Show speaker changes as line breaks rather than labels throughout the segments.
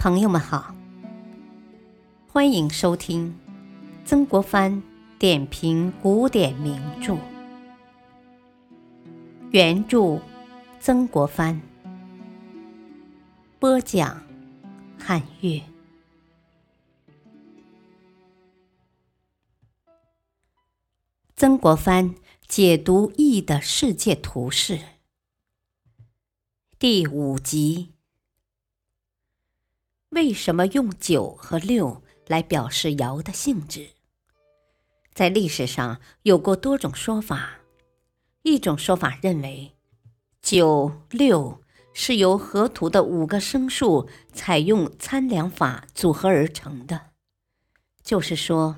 朋友们好，欢迎收听曾国藩点评古典名著，原著曾国藩，播讲汉乐。曾国藩解读易的世界图示，第五集。为什么用九和六来表示爻的性质？在历史上有过多种说法。一种说法认为，九六是由河图的五个生数采用参量法组合而成的，就是说，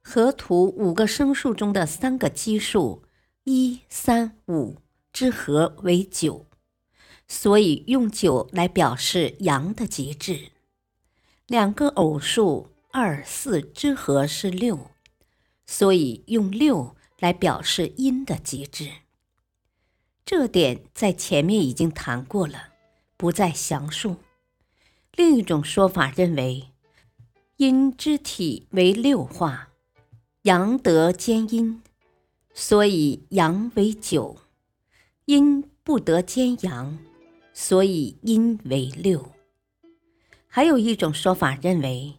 河图五个生数中的三个奇数一、三、五之和为九。所以用九来表示阳的极致，两个偶数二四之和是六，所以用六来表示阴的极致。这点在前面已经谈过了，不再详述。另一种说法认为，阴之体为六化，阳德兼阴，所以阳为九，阴不得兼阳。所以阴为六。还有一种说法认为，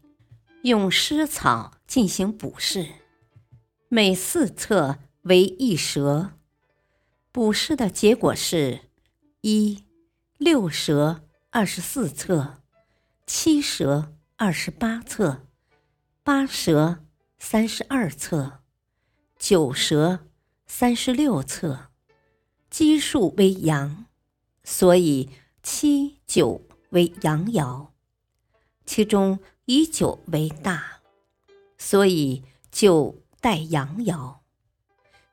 用湿草进行补试，每四侧为一蛇，补试的结果是：一六蛇二十四侧，七蛇二十八侧，八蛇三十二侧，九蛇三十六侧，奇数为阳。所以七九为阳爻，其中以九为大，所以九带阳爻。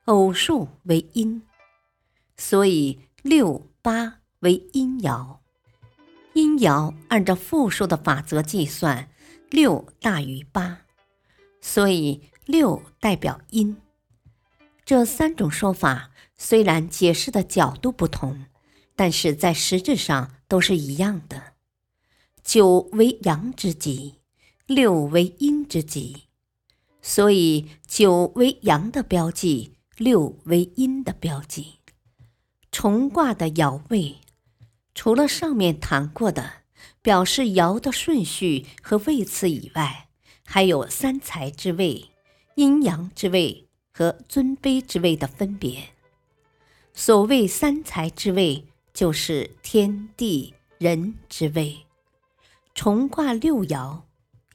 偶数为阴，所以六八为阴爻。阴爻按照复数的法则计算，六大于八，所以六代表阴。这三种说法虽然解释的角度不同。但是在实质上都是一样的，九为阳之极，六为阴之极，所以九为阳的标记，六为阴的标记。重卦的爻位，除了上面谈过的表示爻的顺序和位次以外，还有三才之位、阴阳之位和尊卑之位的分别。所谓三才之位。就是天地人之位，重卦六爻，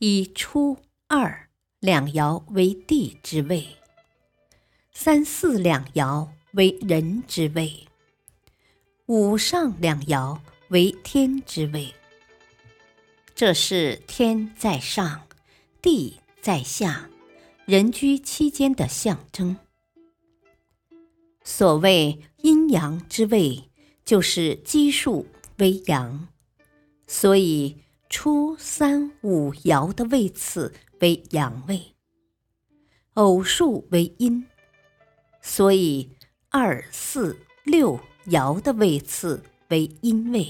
以初二两爻为地之位，三四两爻为人之位，五上两爻为天之位。这是天在上，地在下，人居其间的象征。所谓阴阳之位。就是奇数为阳，所以初三五爻的位次为阳位；偶数为阴，所以二四六爻的位次为阴位。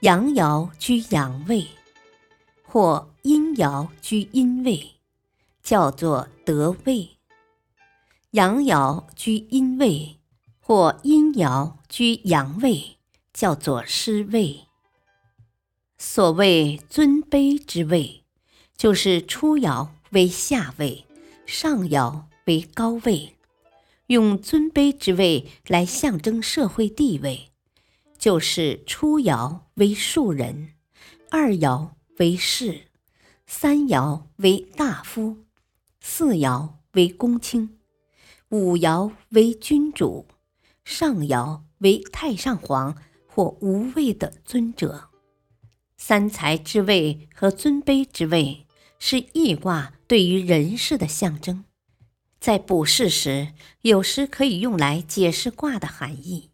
阳爻居阳位，或阴爻居阴位，叫做得位；阳爻居阴位。或阴爻居阳位，叫做失位。所谓尊卑之位，就是初爻为下位，上爻为高位，用尊卑之位来象征社会地位，就是初爻为庶人，二爻为士，三爻为大夫，四爻为公卿，五爻为君主。上爻为太上皇或无位的尊者，三才之位和尊卑之位是易卦对于人事的象征，在卜筮时有时可以用来解释卦的含义。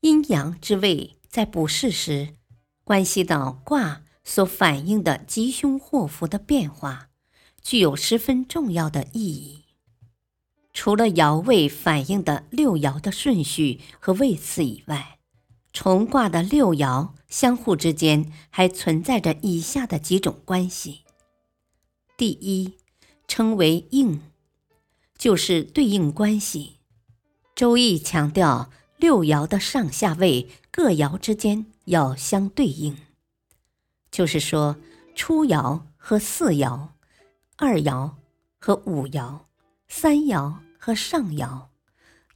阴阳之位在卜筮时，关系到卦所反映的吉凶祸福的变化，具有十分重要的意义。除了爻位反映的六爻的顺序和位次以外，重卦的六爻相互之间还存在着以下的几种关系。第一，称为应，就是对应关系。周易强调六爻的上下位各爻之间要相对应，就是说初爻和四爻，二爻和五爻，三爻和上爻，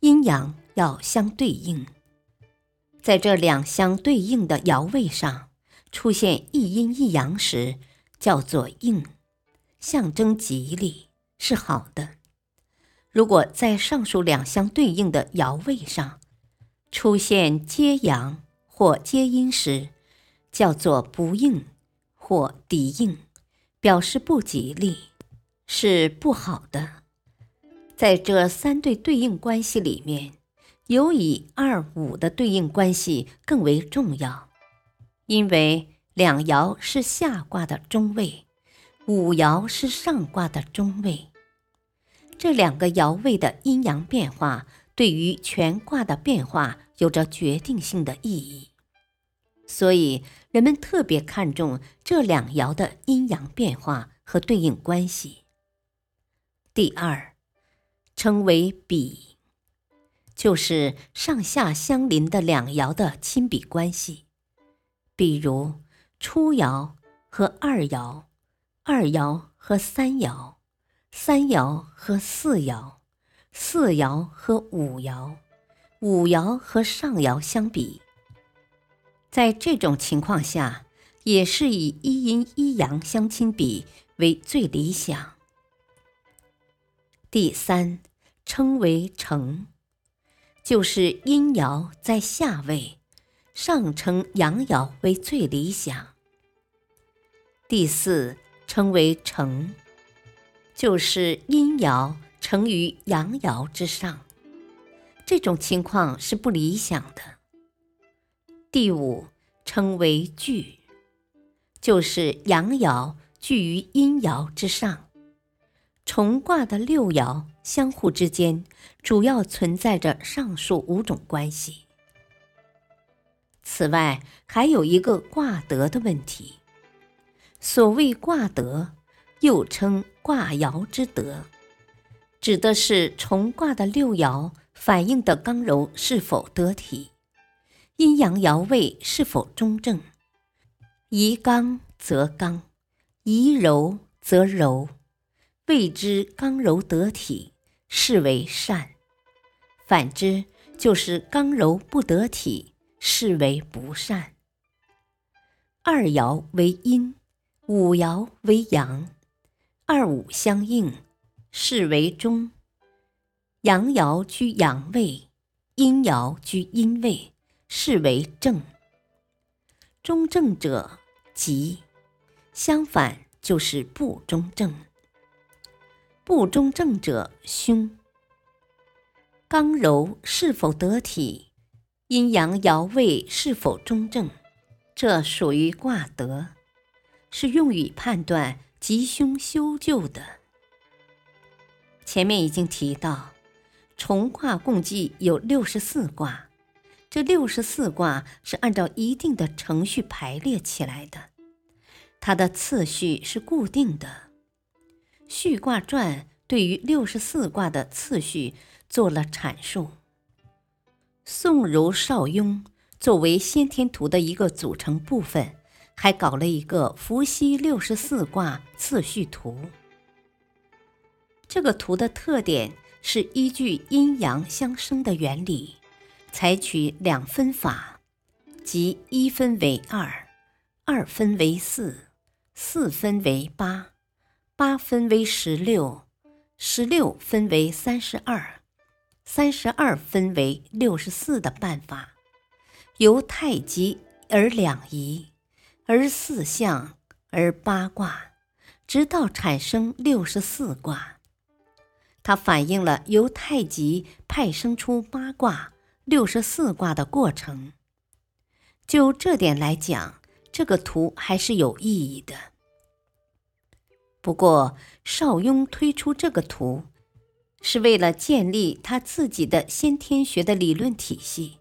阴阳要相对应。在这两相对应的爻位上出现一阴一阳时，叫做应，象征吉利，是好的。如果在上述两相对应的爻位上出现接阳或接阴时，叫做不应或敌应，表示不吉利，是不好的。在这三对对应关系里面。有以二五的对应关系更为重要，因为两爻是下卦的中位，五爻是上卦的中位。这两个爻位的阴阳变化，对于全卦的变化有着决定性的意义，所以人们特别看重这两爻的阴阳变化和对应关系。第二，称为比。就是上下相邻的两爻的亲比关系，比如初爻和二爻，二爻和三爻，三爻和四爻，四爻和五爻，五爻和上爻相比。在这种情况下，也是以一阴一阳相亲比为最理想。第三，称为成。就是阴爻在下位，上称阳爻为最理想。第四称为成，就是阴爻成于阳爻之上，这种情况是不理想的。第五称为聚，就是阳爻聚于阴爻之上，重卦的六爻。相互之间主要存在着上述五种关系。此外，还有一个卦德的问题。所谓卦德，又称卦爻之德，指的是重卦的六爻反映的刚柔是否得体，阴阳爻位是否中正，宜刚则刚，宜柔则柔，谓之刚柔得体。是为善，反之就是刚柔不得体，是为不善。二爻为阴，五爻为阳，二五相应，是为中。阳爻居阳位，阴爻居阴位，是为正。中正者吉，相反就是不中正。不中正者凶。刚柔是否得体，阴阳爻位是否中正，这属于卦德，是用于判断吉凶修旧的。前面已经提到，重卦共计有六十四卦，这六十四卦是按照一定的程序排列起来的，它的次序是固定的。《序卦传》对于六十四卦的次序做了阐述。宋儒邵雍作为先天图的一个组成部分，还搞了一个伏羲六十四卦次序图。这个图的特点是依据阴阳相生的原理，采取两分法，即一分为二，二分为四，四分为八。八分为十六，十六分为三十二，三十二分为六十四的办法，由太极而两仪，而四象，而八卦，直到产生六十四卦。它反映了由太极派生出八卦、六十四卦的过程。就这点来讲，这个图还是有意义的。不过，邵雍推出这个图，是为了建立他自己的先天学的理论体系，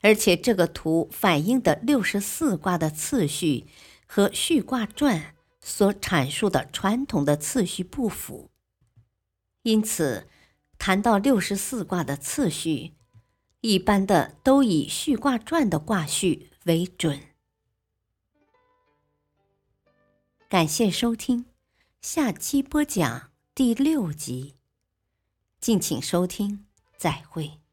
而且这个图反映的六十四卦的次序和《序卦传》所阐述的传统的次序不符，因此谈到六十四卦的次序，一般的都以《序卦传》的卦序为准。感谢收听，下期播讲第六集，敬请收听，再会。